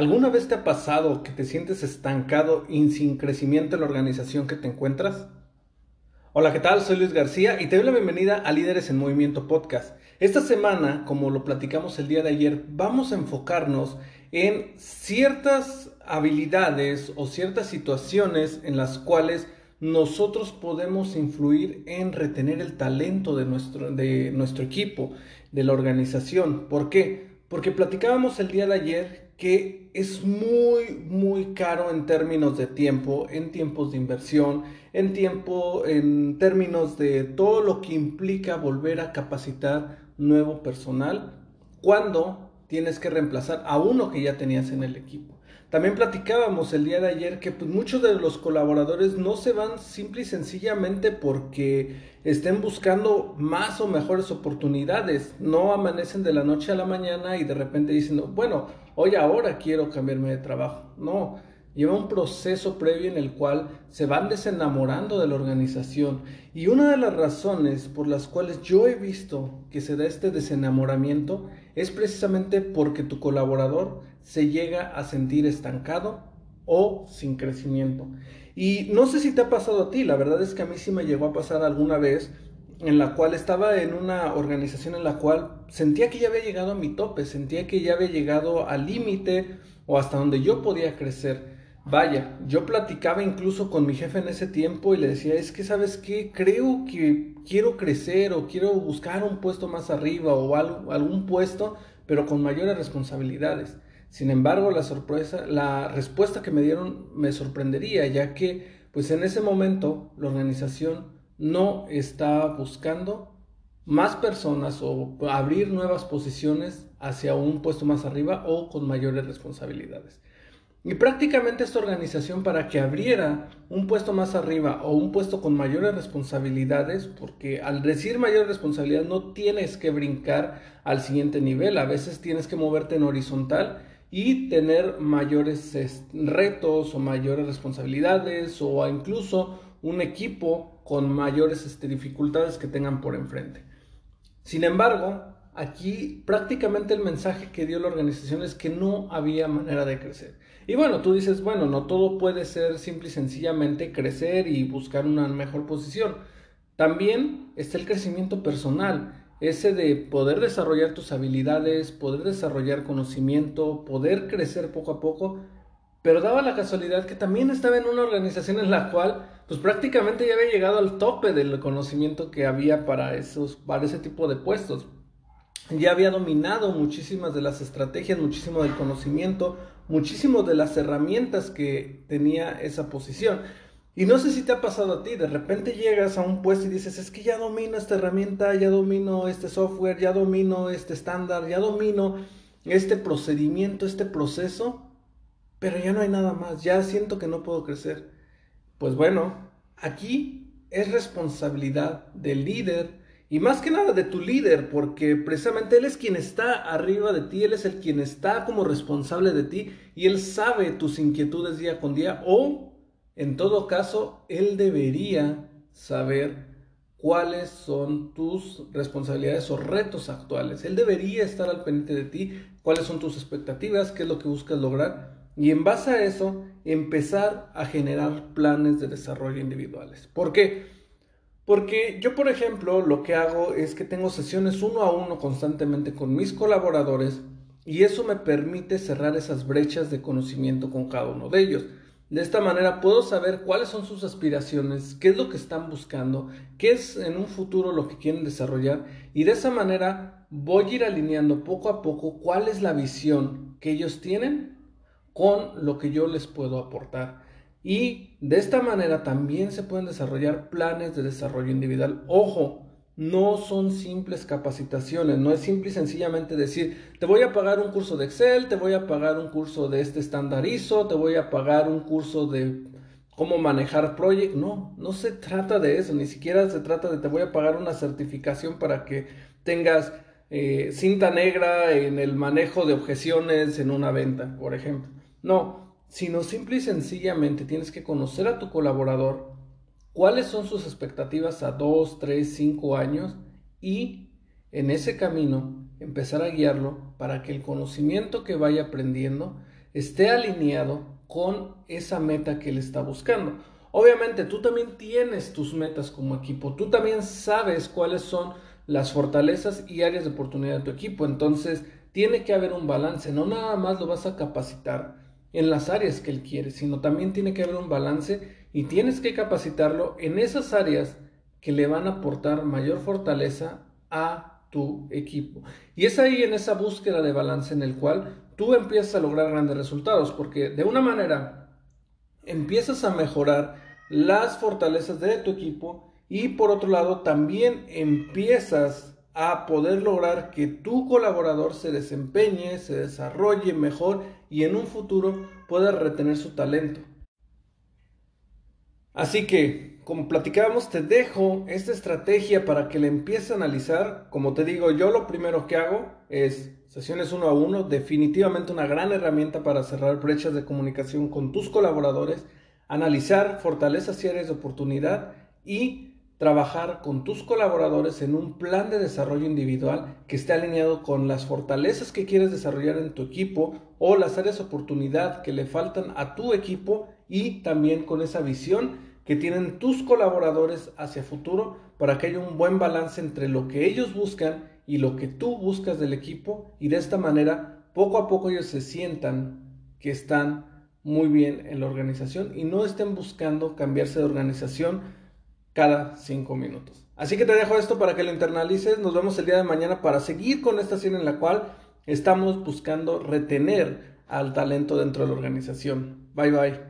¿Alguna vez te ha pasado que te sientes estancado y sin crecimiento en la organización que te encuentras? Hola, ¿qué tal? Soy Luis García y te doy la bienvenida a Líderes en Movimiento Podcast. Esta semana, como lo platicamos el día de ayer, vamos a enfocarnos en ciertas habilidades o ciertas situaciones en las cuales nosotros podemos influir en retener el talento de nuestro, de nuestro equipo, de la organización. ¿Por qué? Porque platicábamos el día de ayer que es muy, muy caro en términos de tiempo, en tiempos de inversión, en tiempo, en términos de todo lo que implica volver a capacitar nuevo personal cuando tienes que reemplazar a uno que ya tenías en el equipo. También platicábamos el día de ayer que pues, muchos de los colaboradores no se van simple y sencillamente porque estén buscando más o mejores oportunidades. No amanecen de la noche a la mañana y de repente dicen, bueno, hoy ahora quiero cambiarme de trabajo. No, lleva un proceso previo en el cual se van desenamorando de la organización. Y una de las razones por las cuales yo he visto que se da este desenamoramiento es precisamente porque tu colaborador se llega a sentir estancado o sin crecimiento. Y no sé si te ha pasado a ti, la verdad es que a mí sí me llegó a pasar alguna vez en la cual estaba en una organización en la cual sentía que ya había llegado a mi tope, sentía que ya había llegado al límite o hasta donde yo podía crecer. Vaya, yo platicaba incluso con mi jefe en ese tiempo y le decía, es que sabes qué, creo que quiero crecer o quiero buscar un puesto más arriba o algún puesto, pero con mayores responsabilidades. Sin embargo, la sorpresa, la respuesta que me dieron me sorprendería, ya que pues en ese momento la organización no está buscando más personas o abrir nuevas posiciones hacia un puesto más arriba o con mayores responsabilidades. Y prácticamente esta organización para que abriera un puesto más arriba o un puesto con mayores responsabilidades, porque al decir mayor responsabilidad no tienes que brincar al siguiente nivel, a veces tienes que moverte en horizontal y tener mayores retos o mayores responsabilidades o incluso un equipo con mayores este, dificultades que tengan por enfrente. Sin embargo, aquí prácticamente el mensaje que dio la organización es que no había manera de crecer. Y bueno, tú dices, bueno, no todo puede ser simple y sencillamente crecer y buscar una mejor posición. También está el crecimiento personal ese de poder desarrollar tus habilidades, poder desarrollar conocimiento, poder crecer poco a poco, pero daba la casualidad que también estaba en una organización en la cual pues prácticamente ya había llegado al tope del conocimiento que había para esos para ese tipo de puestos. Ya había dominado muchísimas de las estrategias, muchísimo del conocimiento, muchísimo de las herramientas que tenía esa posición. Y no sé si te ha pasado a ti, de repente llegas a un puesto y dices, es que ya domino esta herramienta, ya domino este software, ya domino este estándar, ya domino este procedimiento, este proceso, pero ya no hay nada más, ya siento que no puedo crecer. Pues bueno, aquí es responsabilidad del líder y más que nada de tu líder, porque precisamente él es quien está arriba de ti, él es el quien está como responsable de ti y él sabe tus inquietudes día con día o en todo caso, él debería saber cuáles son tus responsabilidades o retos actuales. Él debería estar al pendiente de ti, cuáles son tus expectativas, qué es lo que buscas lograr y en base a eso empezar a generar planes de desarrollo individuales. ¿Por qué? Porque yo, por ejemplo, lo que hago es que tengo sesiones uno a uno constantemente con mis colaboradores y eso me permite cerrar esas brechas de conocimiento con cada uno de ellos. De esta manera puedo saber cuáles son sus aspiraciones, qué es lo que están buscando, qué es en un futuro lo que quieren desarrollar y de esa manera voy a ir alineando poco a poco cuál es la visión que ellos tienen con lo que yo les puedo aportar. Y de esta manera también se pueden desarrollar planes de desarrollo individual. Ojo, no son simples capacitaciones, no es simple y sencillamente decir, te voy a pagar un curso de Excel, te voy a pagar un curso de este estandarizo, te voy a pagar un curso de cómo manejar Project. No, no se trata de eso, ni siquiera se trata de te voy a pagar una certificación para que tengas eh, cinta negra en el manejo de objeciones en una venta, por ejemplo. No, sino simple y sencillamente tienes que conocer a tu colaborador, cuáles son sus expectativas a 2, 3, 5 años y en ese camino empezar a guiarlo para que el conocimiento que vaya aprendiendo esté alineado con esa meta que él está buscando. Obviamente tú también tienes tus metas como equipo, tú también sabes cuáles son las fortalezas y áreas de oportunidad de tu equipo, entonces tiene que haber un balance, no nada más lo vas a capacitar en las áreas que él quiere, sino también tiene que haber un balance y tienes que capacitarlo en esas áreas que le van a aportar mayor fortaleza a tu equipo. Y es ahí en esa búsqueda de balance en el cual tú empiezas a lograr grandes resultados, porque de una manera empiezas a mejorar las fortalezas de tu equipo y por otro lado también empiezas a poder lograr que tu colaborador se desempeñe, se desarrolle mejor y en un futuro pueda retener su talento. Así que, como platicábamos, te dejo esta estrategia para que la empieces a analizar. Como te digo, yo lo primero que hago es sesiones uno a uno, definitivamente una gran herramienta para cerrar brechas de comunicación con tus colaboradores, analizar fortalezas y áreas de oportunidad y trabajar con tus colaboradores en un plan de desarrollo individual que esté alineado con las fortalezas que quieres desarrollar en tu equipo o las áreas de oportunidad que le faltan a tu equipo y también con esa visión que tienen tus colaboradores hacia futuro para que haya un buen balance entre lo que ellos buscan y lo que tú buscas del equipo y de esta manera poco a poco ellos se sientan que están muy bien en la organización y no estén buscando cambiarse de organización cada cinco minutos. Así que te dejo esto para que lo internalices. Nos vemos el día de mañana para seguir con esta serie en la cual estamos buscando retener al talento dentro de la organización. Bye bye.